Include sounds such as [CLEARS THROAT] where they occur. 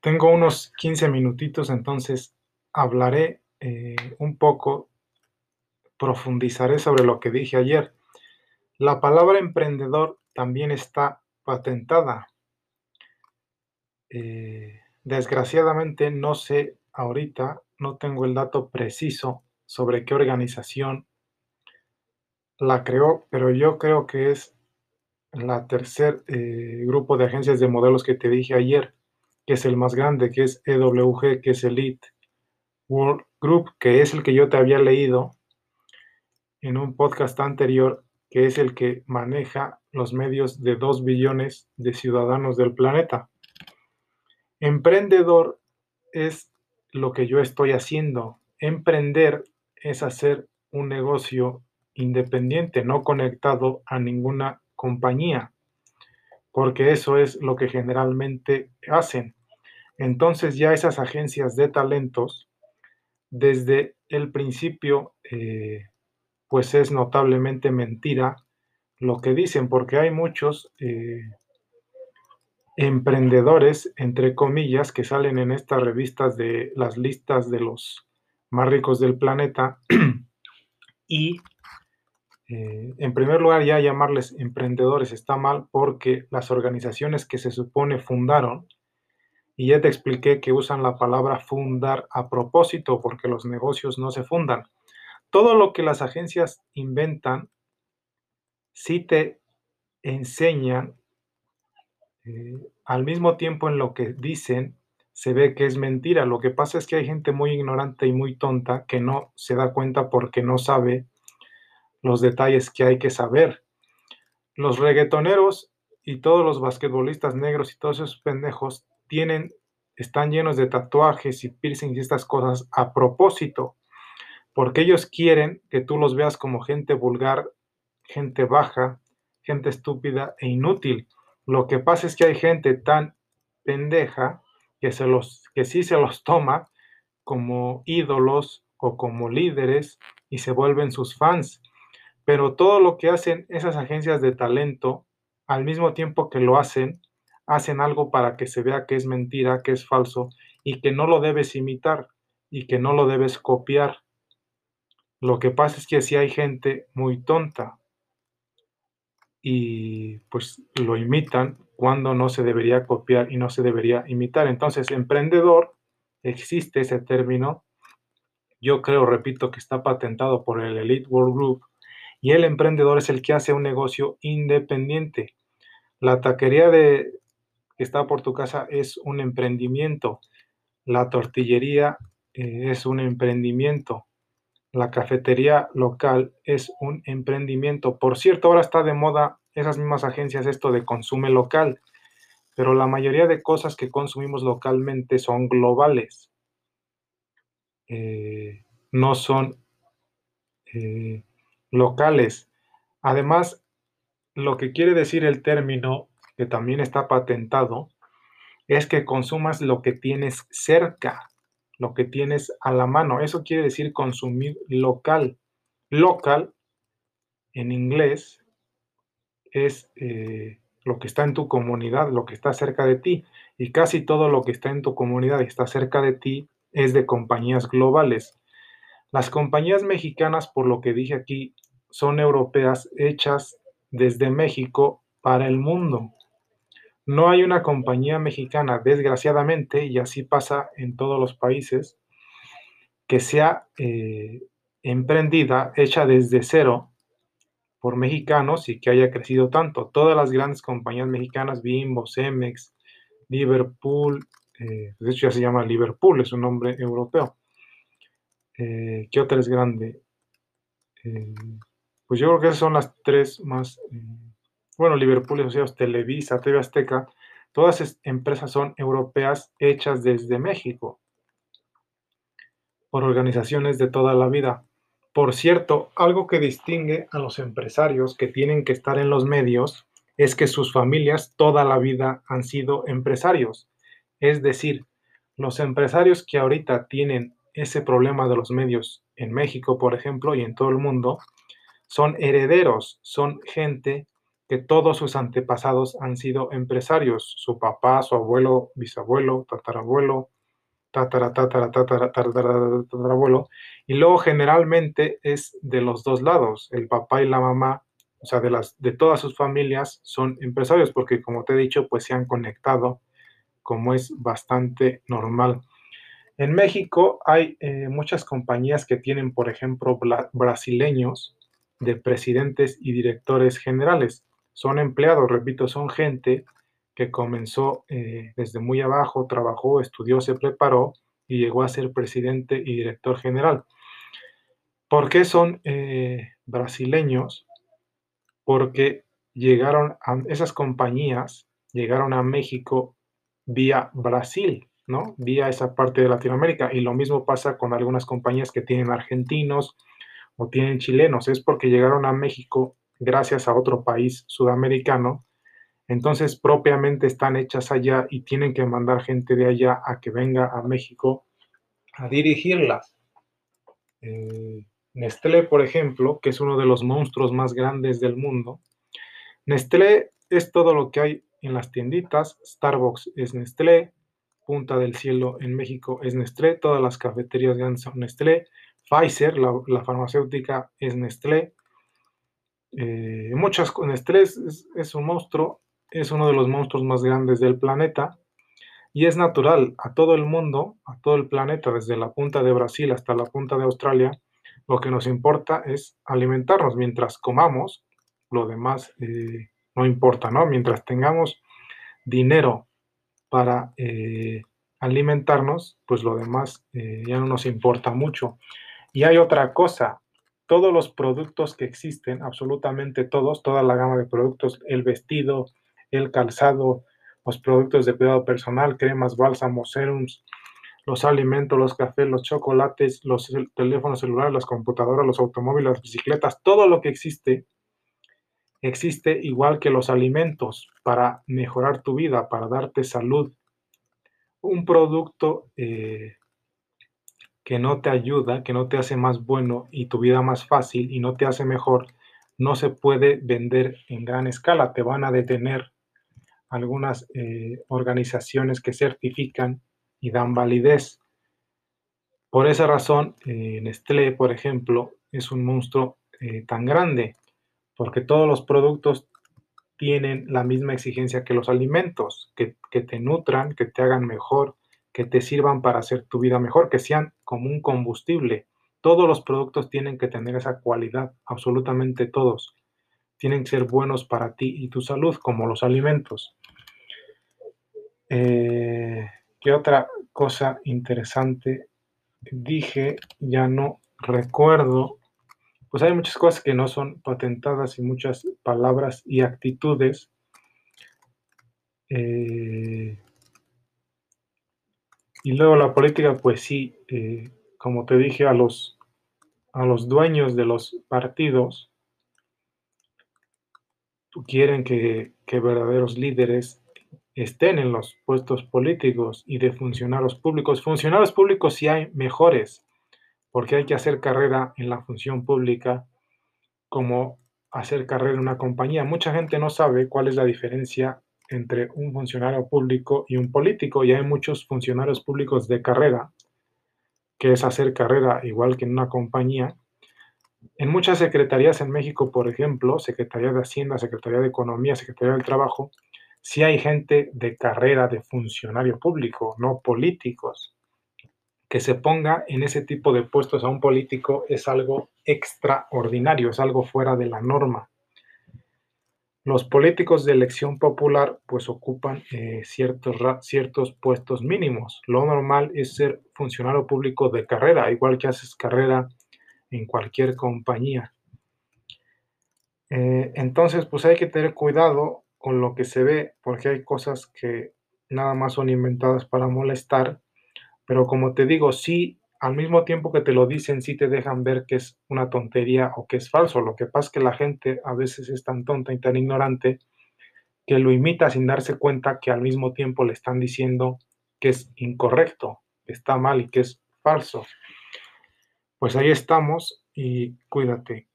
tengo unos 15 minutitos, entonces hablaré eh, un poco, profundizaré sobre lo que dije ayer. La palabra emprendedor también está patentada. Eh, desgraciadamente no sé ahorita, no tengo el dato preciso sobre qué organización la creó, pero yo creo que es la tercer eh, grupo de agencias de modelos que te dije ayer, que es el más grande, que es EWG, que es Elite World Group, que es el que yo te había leído en un podcast anterior, que es el que maneja los medios de 2 billones de ciudadanos del planeta. Emprendedor es lo que yo estoy haciendo. Emprender es hacer un negocio independiente, no conectado a ninguna compañía, porque eso es lo que generalmente hacen. Entonces ya esas agencias de talentos, desde el principio, eh, pues es notablemente mentira lo que dicen, porque hay muchos eh, emprendedores, entre comillas, que salen en estas revistas de las listas de los más ricos del planeta [CLEARS THROAT] y eh, en primer lugar, ya llamarles emprendedores está mal porque las organizaciones que se supone fundaron, y ya te expliqué que usan la palabra fundar a propósito porque los negocios no se fundan. Todo lo que las agencias inventan, sí te enseñan, eh, al mismo tiempo en lo que dicen, se ve que es mentira. Lo que pasa es que hay gente muy ignorante y muy tonta que no se da cuenta porque no sabe los detalles que hay que saber. Los reggaetoneros y todos los basquetbolistas negros y todos esos pendejos tienen, están llenos de tatuajes y piercings y estas cosas a propósito, porque ellos quieren que tú los veas como gente vulgar, gente baja, gente estúpida e inútil. Lo que pasa es que hay gente tan pendeja que, se los, que sí se los toma como ídolos o como líderes y se vuelven sus fans. Pero todo lo que hacen esas agencias de talento, al mismo tiempo que lo hacen, hacen algo para que se vea que es mentira, que es falso y que no lo debes imitar y que no lo debes copiar. Lo que pasa es que si hay gente muy tonta y pues lo imitan cuando no se debería copiar y no se debería imitar. Entonces, emprendedor, existe ese término. Yo creo, repito, que está patentado por el Elite World Group y el emprendedor es el que hace un negocio independiente. La taquería de, que está por tu casa es un emprendimiento. La tortillería eh, es un emprendimiento. La cafetería local es un emprendimiento. Por cierto, ahora está de moda esas mismas agencias esto de consume local, pero la mayoría de cosas que consumimos localmente son globales. Eh, no son eh, locales. Además, lo que quiere decir el término, que también está patentado, es que consumas lo que tienes cerca, lo que tienes a la mano. Eso quiere decir consumir local. Local, en inglés, es eh, lo que está en tu comunidad, lo que está cerca de ti. Y casi todo lo que está en tu comunidad y está cerca de ti es de compañías globales. Las compañías mexicanas, por lo que dije aquí, son europeas hechas desde México para el mundo. No hay una compañía mexicana, desgraciadamente, y así pasa en todos los países, que sea eh, emprendida, hecha desde cero por mexicanos y que haya crecido tanto. Todas las grandes compañías mexicanas, Bimbo, Cemex, Liverpool, eh, de hecho ya se llama Liverpool, es un nombre europeo. Eh, ¿Qué otra es grande? Eh, pues yo creo que esas son las tres más, bueno, Liverpool Asociados, Televisa, TV Azteca, todas esas empresas son europeas hechas desde México por organizaciones de toda la vida. Por cierto, algo que distingue a los empresarios que tienen que estar en los medios es que sus familias toda la vida han sido empresarios. Es decir, los empresarios que ahorita tienen ese problema de los medios en México, por ejemplo, y en todo el mundo, son herederos, son gente que todos sus antepasados han sido empresarios, su papá, su abuelo, bisabuelo, tatarabuelo, tatara, tatara, tatara, tatarabuelo, y luego generalmente es de los dos lados, el papá y la mamá, o sea, de, las, de todas sus familias son empresarios, porque como te he dicho, pues se han conectado, como es bastante normal. En México hay eh, muchas compañías que tienen, por ejemplo, brasileños de presidentes y directores generales. Son empleados, repito, son gente que comenzó eh, desde muy abajo, trabajó, estudió, se preparó y llegó a ser presidente y director general. ¿Por qué son eh, brasileños? Porque llegaron a esas compañías, llegaron a México vía Brasil. ¿no? Vía esa parte de Latinoamérica. Y lo mismo pasa con algunas compañías que tienen argentinos o tienen chilenos. Es porque llegaron a México gracias a otro país sudamericano. Entonces propiamente están hechas allá y tienen que mandar gente de allá a que venga a México a dirigirlas. Eh, Nestlé, por ejemplo, que es uno de los monstruos más grandes del mundo. Nestlé es todo lo que hay en las tienditas. Starbucks es Nestlé, punta del cielo en México es Nestlé, todas las cafeterías grandes son Nestlé, Pfizer, la, farmacéutica, es Nestlé. Eh, muchas, Nestlé es, es, un monstruo, es uno de los monstruos más grandes del planeta y es natural a todo el mundo, a todo el planeta, desde la punta de Brasil hasta la punta de Australia, lo que nos importa es alimentarnos. Mientras comamos, lo demás eh, no importa, ¿no? Mientras tengamos dinero para eh, alimentarnos, pues lo demás ya no nos importa mucho. Y hay otra cosa, todos los productos que existen, absolutamente todos, toda la gama de productos, el vestido, el calzado, los productos de cuidado personal, cremas, bálsamos, serums, los alimentos, los cafés, los chocolates, los teléfonos celulares, las computadoras, los automóviles, las bicicletas, todo lo que existe, existe igual que los alimentos para mejorar tu vida, para darte salud. Un producto eh, que no te ayuda, que no te hace más bueno y tu vida más fácil y no te hace mejor, no se puede vender en gran escala. Te van a detener algunas eh, organizaciones que certifican y dan validez. Por esa razón, eh, Nestlé, por ejemplo, es un monstruo tan grande porque todos los productos tienen la misma exigencia que los alimentos, que, te nutran, que te hagan mejor, que te sirvan para hacer tu vida mejor, que sean como un combustible. Todos los productos tienen que tener esa cualidad, absolutamente todos. Tienen que ser buenos para ti y tu salud, como los alimentos. Eh, ¿Qué otra cosa interesante dije? Ya no recuerdo pues hay muchas cosas que no son patentadas y muchas palabras y actitudes. Eh, y luego la política, pues sí, eh, como te dije, a los, a los dueños de los partidos quieren que, que verdaderos líderes estén en los puestos políticos y de funcionarios públicos. Funcionarios públicos sí hay mejores, porque hay que hacer carrera en la función pública como hacer carrera en una compañía. Mucha gente no sabe cuál es la diferencia entre un funcionario público y un político y hay muchos funcionarios públicos de carrera, que es hacer carrera igual que en una compañía. En muchas secretarías en México, por ejemplo, Secretaría de Hacienda, Secretaría de Economía, Secretaría del Trabajo, sí hay gente de carrera de funcionario público, no políticos que se ponga en ese tipo de puestos a un político es algo extraordinario, es algo fuera de la norma. Los políticos de elección popular pues ocupan eh, ciertos, ciertos puestos mínimos. Lo normal es ser funcionario público de carrera, igual que haces carrera en cualquier compañía. Eh, entonces pues hay que tener cuidado con lo que se ve porque hay cosas que nada más son inventadas para molestar pero como te digo, sí, al mismo tiempo que te lo dicen, sí te dejan ver que es una tontería o que es falso. Lo que pasa es que la gente a veces es tan tonta y tan ignorante que lo imita sin darse cuenta que al mismo tiempo le están diciendo que es incorrecto, que está mal y que es falso. Pues ahí estamos y cuídate.